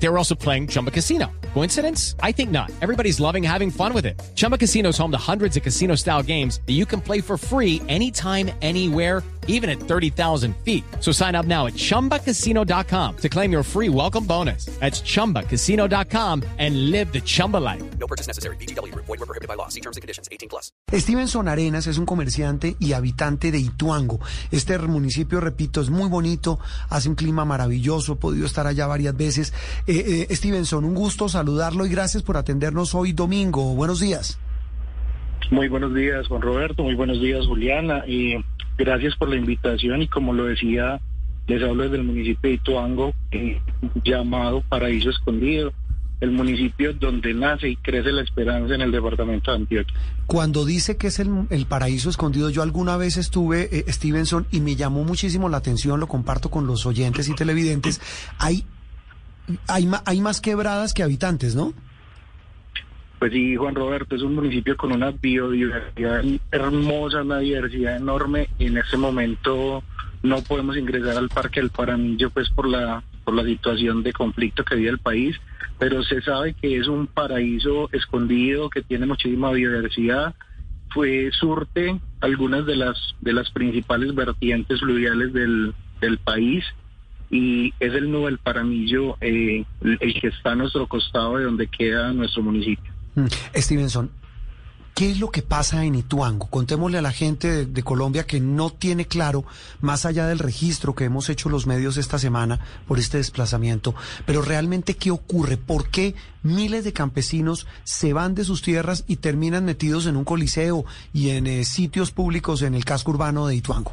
They were also playing Chumba Casino. Coincidence? I think not. Everybody's loving having fun with it. Chumba Casino is home to hundreds of casino style games that you can play for free anytime, anywhere, even at 30,000 feet. So sign up now at chumbacasino.com to claim your free welcome bonus. That's chumbacasino.com and live the Chumba life. No purchase necessary. BGW. Void were prohibited by law. See terms and conditions. 18 plus. Stevenson Arenas es un comerciante y habitante de Ituango. Este municipio, repito, es muy bonito, hace un clima maravilloso, he podido estar allá varias veces. Eh, eh, Stevenson, un gusto saludarlo y gracias por atendernos hoy domingo. Buenos días. Muy buenos días, Juan Roberto. Muy buenos días, Juliana. Y gracias por la invitación. Y como lo decía, les hablo desde el municipio de Ituango, eh, llamado Paraíso Escondido, el municipio donde nace y crece la esperanza en el departamento de Antioquia. Cuando dice que es el, el paraíso escondido, yo alguna vez estuve, eh, Stevenson, y me llamó muchísimo la atención, lo comparto con los oyentes y televidentes. Hay, hay, hay más quebradas que habitantes, ¿no? Pues sí, Juan Roberto, es un municipio con una biodiversidad hermosa, una diversidad enorme. En este momento no podemos ingresar al Parque del Paranillo pues por la, por la situación de conflicto que vive el país, pero se sabe que es un paraíso escondido, que tiene muchísima biodiversidad. Fue surte algunas de las, de las principales vertientes fluviales del, del país y es el nudo del Paranillo eh, el que está a nuestro costado de donde queda nuestro municipio. Mm. Stevenson, ¿qué es lo que pasa en Ituango? Contémosle a la gente de, de Colombia que no tiene claro, más allá del registro que hemos hecho los medios esta semana por este desplazamiento, pero realmente qué ocurre, por qué miles de campesinos se van de sus tierras y terminan metidos en un coliseo y en eh, sitios públicos en el casco urbano de Ituango.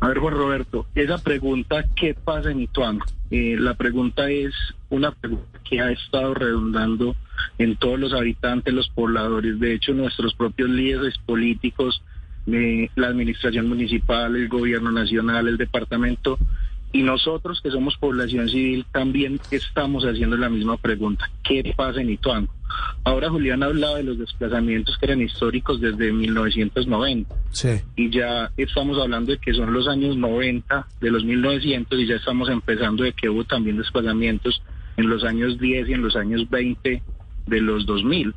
A ver, Juan Roberto, esa pregunta, ¿qué pasa en Ituango? Eh, la pregunta es una pregunta que ha estado redundando en todos los habitantes, los pobladores, de hecho nuestros propios líderes políticos, la administración municipal, el gobierno nacional, el departamento, y nosotros que somos población civil también estamos haciendo la misma pregunta, ¿qué pasa en Ituango? Ahora Julián hablaba de los desplazamientos que eran históricos desde 1990 Sí. y ya estamos hablando de que son los años 90 de los 1900 y ya estamos empezando de que hubo también desplazamientos en los años 10 y en los años 20 de los 2000.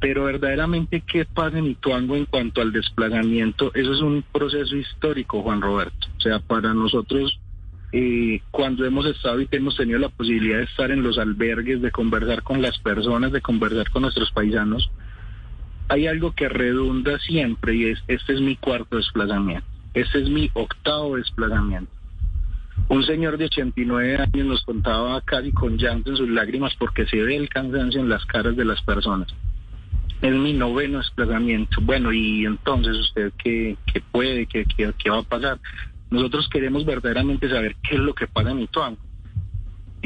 Pero verdaderamente, ¿qué pasa en Ituango en cuanto al desplazamiento? Eso es un proceso histórico, Juan Roberto. O sea, para nosotros, eh, cuando hemos estado y que hemos tenido la posibilidad de estar en los albergues, de conversar con las personas, de conversar con nuestros paisanos, hay algo que redunda siempre y es, este es mi cuarto desplazamiento, este es mi octavo desplazamiento. Un señor de 89 años nos contaba casi con llanto en sus lágrimas porque se ve el cansancio en las caras de las personas. Es mi noveno desplazamiento. Bueno, y entonces usted qué, qué puede, qué, qué, qué va a pasar. Nosotros queremos verdaderamente saber qué es lo que pasa en Ituango.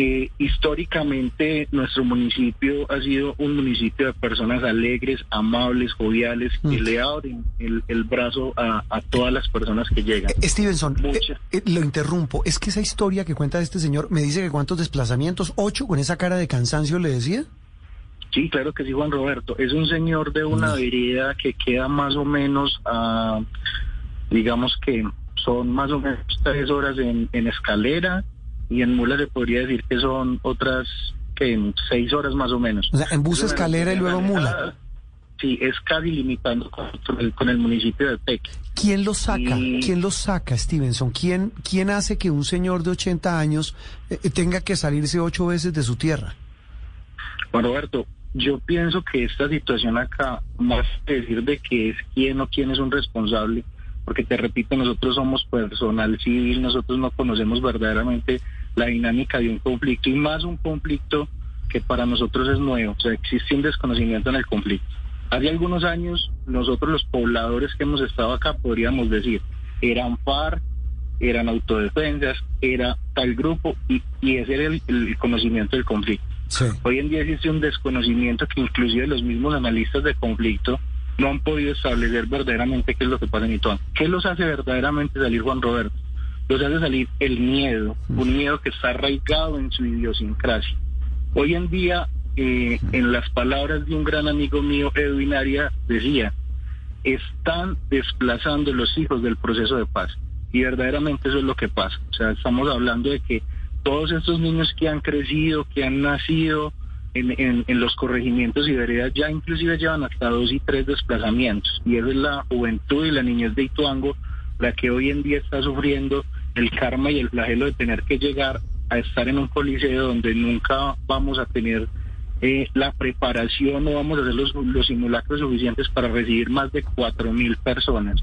Eh, históricamente nuestro municipio ha sido un municipio de personas alegres, amables, joviales, que Mm. le abren el, el brazo a, a todas las personas que llegan. Eh, Stevenson, eh, eh, lo interrumpo. Es que esa historia que cuenta este señor me dice que cuántos desplazamientos, ocho, con esa cara de cansancio le decía. Sí, claro que sí, Juan Roberto. Es un señor de una vereda que queda más o menos a, digamos que son más o menos tres horas en, en escalera y en mula se podría decir que son otras que en seis horas más o menos. O sea, en bus, escalera y luego mula. Sí, es casi limitando con el, con el municipio de Peque. ¿Quién lo saca? Y- ¿Quién lo saca, Stevenson? ¿Quién, quién hace que un señor de 80 años eh, tenga que salirse ocho veces de su tierra? Juan Roberto, yo pienso que esta situación acá, más que decir de que es quién o quién es un responsable, porque te repito, nosotros somos personal civil, nosotros no conocemos verdaderamente la dinámica de un conflicto y más un conflicto que para nosotros es nuevo, o sea, existe un desconocimiento en el conflicto. Hace algunos años, nosotros los pobladores que hemos estado acá podríamos decir, eran FARC, eran autodefensas, era tal grupo y, y ese era el- el conocimiento del conflicto. Sí. Hoy en día existe un desconocimiento que inclusive los mismos analistas de conflicto no han podido establecer verdaderamente qué es lo que pasa en Ituango. ¿Qué los hace verdaderamente salir Juan Roberto? Los hace salir el miedo, un miedo que está arraigado en su idiosincrasia. Hoy en día eh, en las palabras de un gran amigo mío, Edwin Aria, decía, están desplazando los hijos del proceso de paz. Y verdaderamente eso es lo que pasa. O sea, estamos hablando de que todos estos niños que han crecido, que han nacido en, en, los corregimientos y veredas, ya inclusive llevan hasta dos y tres desplazamientos. Y esa es la juventud y la niñez de Ituango la que hoy en día está sufriendo el karma y el flagelo de tener que llegar a estar en un coliseo donde nunca vamos a tener eh, la preparación o vamos a hacer los, los simulacros suficientes para recibir más de cuatro mil personas.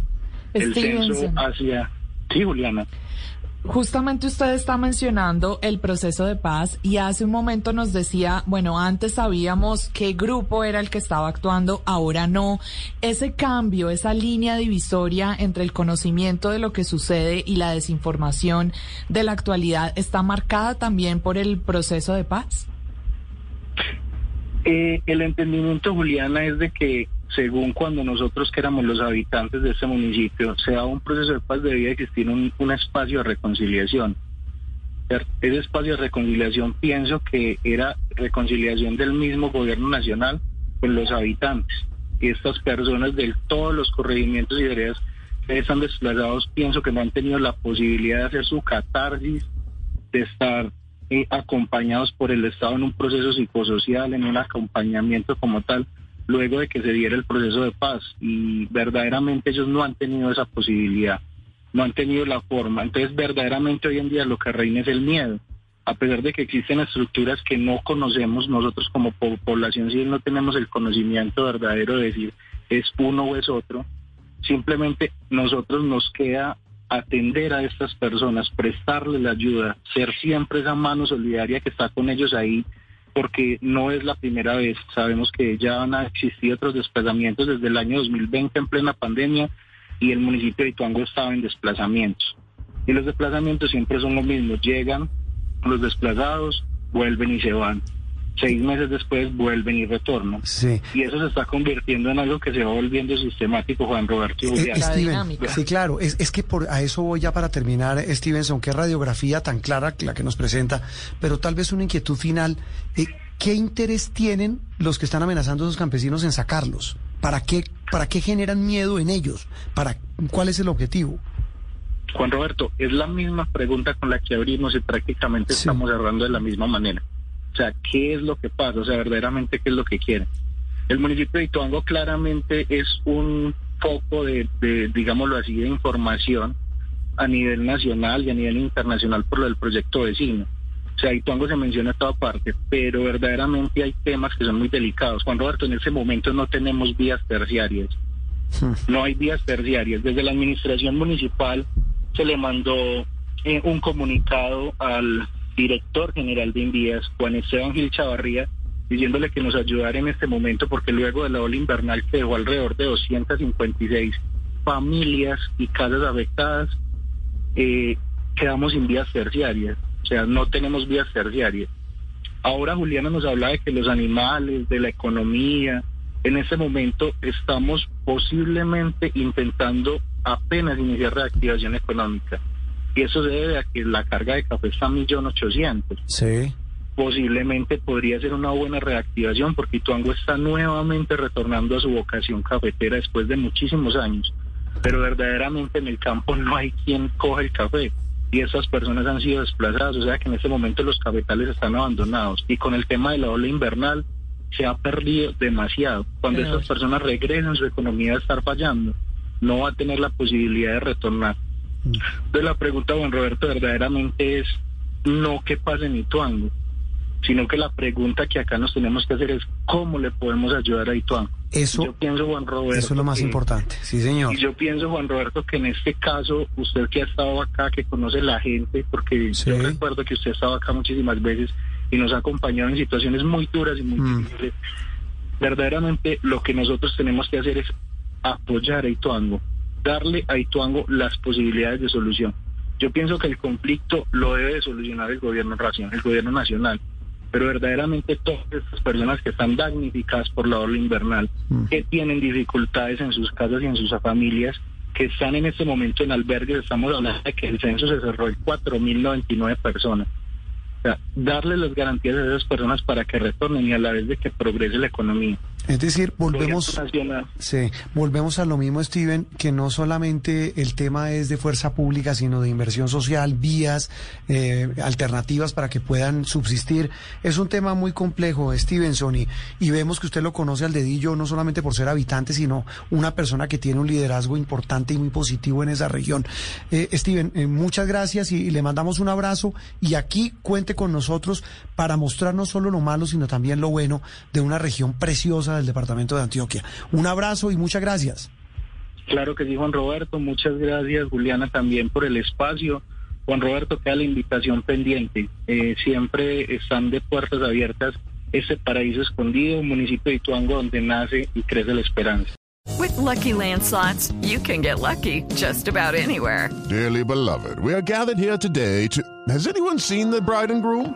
El censo hacia... Sí, Juliana. Justamente usted está mencionando el proceso de paz y hace un momento nos decía, bueno, antes sabíamos qué grupo era el que estaba actuando, ahora no. Ese cambio, esa línea divisoria entre el conocimiento de lo que sucede y la desinformación de la actualidad está marcada también por el proceso de paz. Eh, el entendimiento, Juliana, es de que según cuando nosotros que éramos los habitantes de este municipio, se daba un proceso de paz, debía existir un, espacio de reconciliación. Ese espacio de reconciliación pienso que era reconciliación del mismo gobierno nacional con los habitantes. Y estas personas de todos los corregimientos y veredas que están desplazados, pienso que no han tenido la posibilidad de hacer su catarsis, de estar eh, acompañados por el Estado en un proceso psicosocial, en un acompañamiento como tal luego de que se diera el proceso de paz y verdaderamente ellos no han tenido esa posibilidad, no han tenido la forma. Entonces verdaderamente hoy en día lo que reina es el miedo. A pesar de que existen estructuras que no conocemos, nosotros como población civil no tenemos el conocimiento verdadero de decir es uno o es otro, simplemente nosotros nos queda atender a estas personas, prestarles la ayuda, ser siempre esa mano solidaria que está con ellos ahí porque no es la primera vez. Sabemos que ya han existido otros desplazamientos desde el año 2020 en plena pandemia y el municipio de Ituango estaba en desplazamientos. Y los desplazamientos siempre son lo mismo. Llegan los desplazados, vuelven y se van. Seis meses después vuelven y retornan. Sí. Y eso se está convirtiendo en algo que se va volviendo sistemático, Juan Roberto. Eh, Steven, sí, claro. Es, es que por, a eso voy ya para terminar, Stevenson. Qué radiografía tan clara la que nos presenta. Pero tal vez una inquietud final. Eh, ¿Qué interés tienen los que están amenazando a esos campesinos en sacarlos? ¿Para qué, ¿Para qué generan miedo en ellos? ¿Para ¿Cuál es el objetivo? Juan Roberto, es la misma pregunta con la que abrimos y prácticamente estamos cerrando de la misma manera. O sea, ¿qué es lo que pasa? O sea, verdaderamente, ¿qué es lo que quieren? El municipio de Ituango claramente es un foco de, digámoslo así, de información a nivel nacional y a nivel internacional por lo del proyecto vecino. O sea, Ituango se menciona en toda parte, pero verdaderamente hay temas que son muy delicados. Juan Roberto, en ese momento no tenemos vías terciarias. Hmm. No hay vías terciarias. Desde la administración municipal se le mandó eh, un comunicado al director general de Envías, Juan Esteban Gil Chavarría, diciéndole que nos ayudara en este momento porque luego de la ola invernal que dejó alrededor de 256 familias y casas afectadas, eh, quedamos sin vías terciarias, o sea, no tenemos vías terciarias. Ahora Juliana nos habla de que los animales, de la economía, en este momento estamos posiblemente intentando apenas iniciar reactivación económica. Y eso se debe a que la carga de café está a millón ochocientos. Sí. Posiblemente podría ser una buena reactivación porque Ituango está nuevamente retornando a su vocación cafetera después de muchísimos años. Pero verdaderamente en el campo no hay quien coja el café y esas personas han sido desplazadas, o sea que en este momento los cafetales están abandonados y con el tema de la ola invernal se ha perdido demasiado. Cuando estas personas regresen su economía va a estar fallando, no va a tener la posibilidad de retornar. Entonces la pregunta, Juan Roberto, verdaderamente es no qué pasa en Ituango, sino que la pregunta que acá nos tenemos que hacer es cómo le podemos ayudar a Ituango. Eso, yo pienso, Juan Roberto, eso es lo más importante, sí señor. Y yo pienso, Juan Roberto, que en este caso, usted que ha estado acá, que conoce la gente, porque yo recuerdo que usted ha estado acá muchísimas veces y nos ha acompañado en situaciones muy duras y muy mm. difíciles, verdaderamente lo que nosotros tenemos que hacer es apoyar a Ituango darle a Ituango las posibilidades de solución. Yo pienso que el conflicto lo debe de solucionar el gobierno nacional, el gobierno nacional, pero verdaderamente todas estas personas que están damnificadas por la ola invernal, mm. que tienen dificultades en sus casas y en sus familias, que están en este momento en albergues, estamos hablando de que el censo se cerró en 4.099 personas. sea, darle las garantías a esas personas para que retornen y a la vez de que progrese la economía. Es decir, volvemos, sí, volvemos a lo mismo, Steven, que no solamente el tema es de fuerza pública, sino de inversión social, vías, eh, alternativas para que puedan subsistir. Es un tema muy complejo, Stevenson, y, y vemos que usted lo conoce al dedillo, no solamente por ser habitante, sino una persona que tiene un liderazgo importante y muy positivo en esa región. Eh, Steven, eh, muchas gracias y, y le mandamos un abrazo y aquí cuente con nosotros para mostrar no solo lo malo, sino también lo bueno de una región preciosa del departamento de Antioquia. Un abrazo y muchas gracias. Claro que sí, Juan Roberto. Muchas gracias, Juliana, también por el espacio. Juan Roberto, queda la invitación pendiente. Eh, siempre están de puertas abiertas este paraíso escondido, municipio de Ituango, donde nace y crece la esperanza. With Lucky Land slots, you can get lucky just about anywhere. Dearly beloved, we are gathered here today to. Has anyone seen the bride and groom?